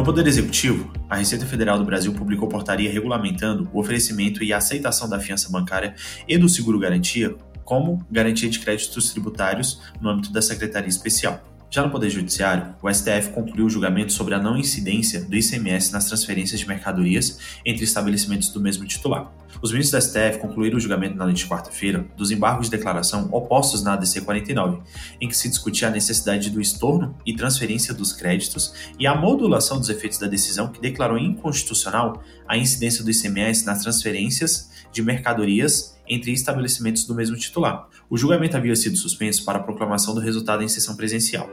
No Poder Executivo, a Receita Federal do Brasil publicou portaria regulamentando o oferecimento e a aceitação da fiança bancária e do seguro-garantia como garantia de créditos tributários no âmbito da Secretaria Especial. Já no Poder Judiciário, o STF concluiu o julgamento sobre a não incidência do ICMS nas transferências de mercadorias entre estabelecimentos do mesmo titular. Os ministros do STF concluíram o julgamento na noite de quarta-feira dos embargos de declaração opostos na ADC 49, em que se discutia a necessidade do estorno e transferência dos créditos e a modulação dos efeitos da decisão que declarou inconstitucional a incidência do ICMS nas transferências de mercadorias entre estabelecimentos do mesmo titular. O julgamento havia sido suspenso para a proclamação do resultado em sessão presencial.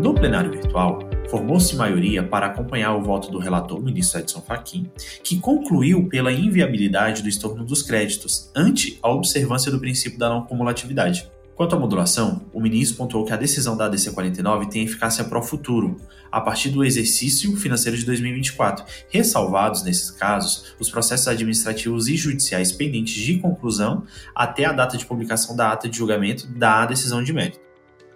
No plenário virtual, formou-se maioria para acompanhar o voto do relator, ministro Edson Fachin, que concluiu pela inviabilidade do estorno dos créditos ante a observância do princípio da não cumulatividade. Quanto à modulação, o ministro pontuou que a decisão da ADC 49 tem eficácia para o futuro, a partir do exercício financeiro de 2024, ressalvados, nesses casos, os processos administrativos e judiciais pendentes de conclusão até a data de publicação da ata de julgamento da decisão de mérito.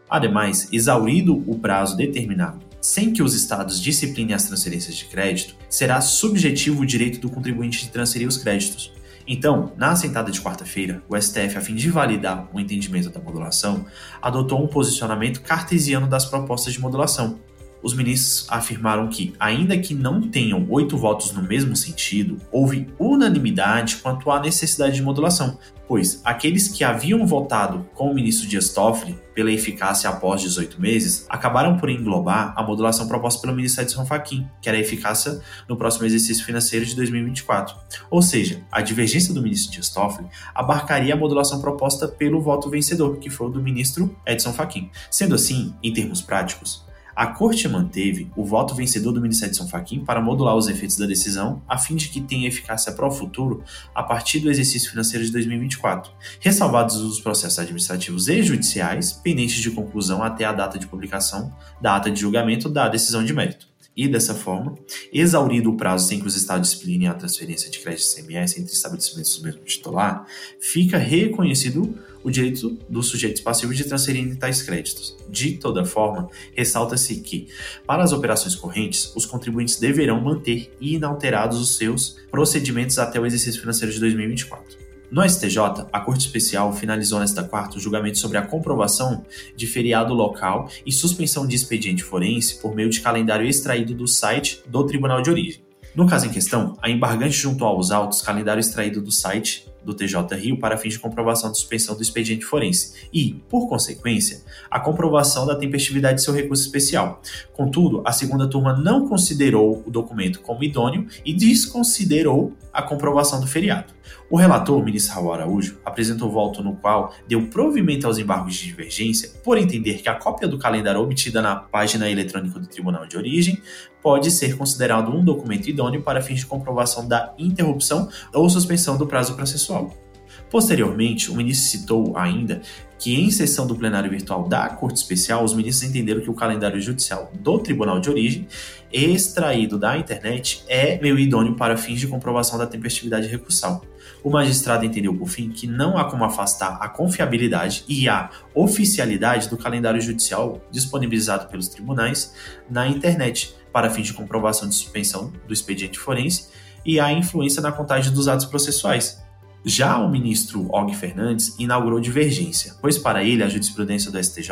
Ademais, exaurido o prazo determinado sem que os estados disciplinem as transferências de crédito, será subjetivo o direito do contribuinte de transferir os créditos. Então, na assentada de quarta-feira, o STF, a fim de validar o entendimento da modulação, adotou um posicionamento cartesiano das propostas de modulação, os ministros afirmaram que, ainda que não tenham oito votos no mesmo sentido, houve unanimidade quanto à necessidade de modulação, pois aqueles que haviam votado com o ministro Dias Toffoli pela eficácia após 18 meses acabaram por englobar a modulação proposta pelo ministro Edson Fachin, que era a eficácia no próximo exercício financeiro de 2024. Ou seja, a divergência do ministro Dias Toffoli abarcaria a modulação proposta pelo voto vencedor, que foi o do ministro Edson Fachin. Sendo assim, em termos práticos, a Corte manteve o voto vencedor do Ministério de São Faquim para modular os efeitos da decisão, a fim de que tenha eficácia para o futuro a partir do exercício financeiro de 2024, ressalvados os processos administrativos e judiciais pendentes de conclusão até a data de publicação da ata de julgamento da decisão de mérito. E, dessa forma, exaurido o prazo sem que os estados disciplinem a transferência de crédito CMS entre estabelecimentos do mesmo titular, fica reconhecido o direito dos sujeitos passivos de transferirem tais créditos. De toda forma, ressalta-se que, para as operações correntes, os contribuintes deverão manter inalterados os seus procedimentos até o exercício financeiro de 2024. No STJ, a Corte Especial finalizou nesta quarta o julgamento sobre a comprovação de feriado local e suspensão de expediente forense por meio de calendário extraído do site do Tribunal de Origem. No caso em questão, a embargante juntou aos autos calendário extraído do site do TJ Rio para fins de comprovação de suspensão do expediente forense e, por consequência, a comprovação da tempestividade de seu recurso especial. Contudo, a segunda turma não considerou o documento como idôneo e desconsiderou a comprovação do feriado. O relator, ministro Raul Araújo, apresentou voto no qual deu provimento aos embargos de divergência por entender que a cópia do calendário obtida na página eletrônica do Tribunal de Origem pode ser considerado um documento idôneo para fins de comprovação da interrupção ou suspensão do prazo processual. Posteriormente, o ministro citou ainda que, em sessão do plenário virtual da Corte Especial, os ministros entenderam que o calendário judicial do Tribunal de Origem, extraído da internet, é meio idôneo para fins de comprovação da tempestividade recursal. O magistrado entendeu, por fim, que não há como afastar a confiabilidade e a oficialidade do calendário judicial disponibilizado pelos tribunais na internet para fins de comprovação de suspensão do expediente forense e a influência na contagem dos atos processuais, já o ministro Og Fernandes inaugurou divergência, pois para ele a jurisprudência do STJ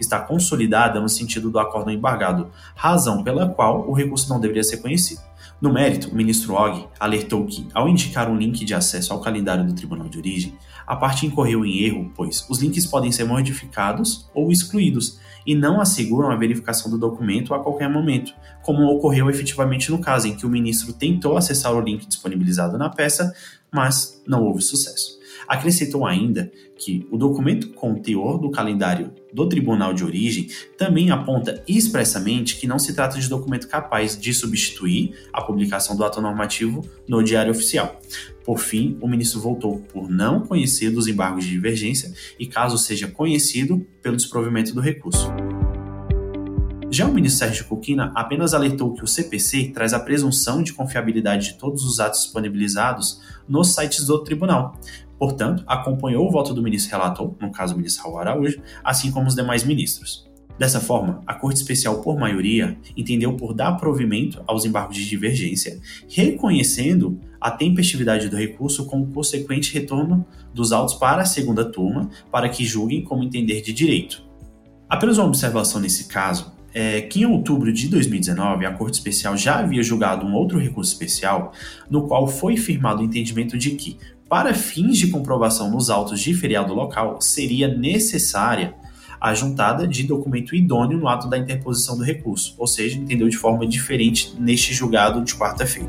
está consolidada no sentido do acórdão embargado, razão pela qual o recurso não deveria ser conhecido. No mérito, o ministro Og alertou que, ao indicar um link de acesso ao calendário do Tribunal de Origem, a parte incorreu em erro, pois os links podem ser modificados ou excluídos e não asseguram a verificação do documento a qualquer momento, como ocorreu efetivamente no caso em que o ministro tentou acessar o link disponibilizado na peça, mas não houve sucesso. Acrescentou ainda que o documento com o teor do calendário do tribunal de origem também aponta expressamente que não se trata de documento capaz de substituir a publicação do ato normativo no Diário Oficial. Por fim, o ministro voltou por não conhecer dos embargos de divergência e, caso seja conhecido, pelo desprovimento do recurso. Já o ministro Sérgio Coquina apenas alertou que o CPC traz a presunção de confiabilidade de todos os atos disponibilizados nos sites do tribunal. Portanto, acompanhou o voto do ministro relator, no caso o ministro Raul Araújo, assim como os demais ministros. Dessa forma, a Corte Especial, por maioria, entendeu por dar provimento aos embargos de divergência, reconhecendo a tempestividade do recurso com o consequente retorno dos autos para a segunda turma, para que julguem como entender de direito. Apenas uma observação nesse caso é que em outubro de 2019 a Corte Especial já havia julgado um outro recurso especial, no qual foi firmado o entendimento de que, para fins de comprovação nos autos de feriado local, seria necessária a juntada de documento idôneo no ato da interposição do recurso, ou seja, entendeu de forma diferente neste julgado de quarta-feira.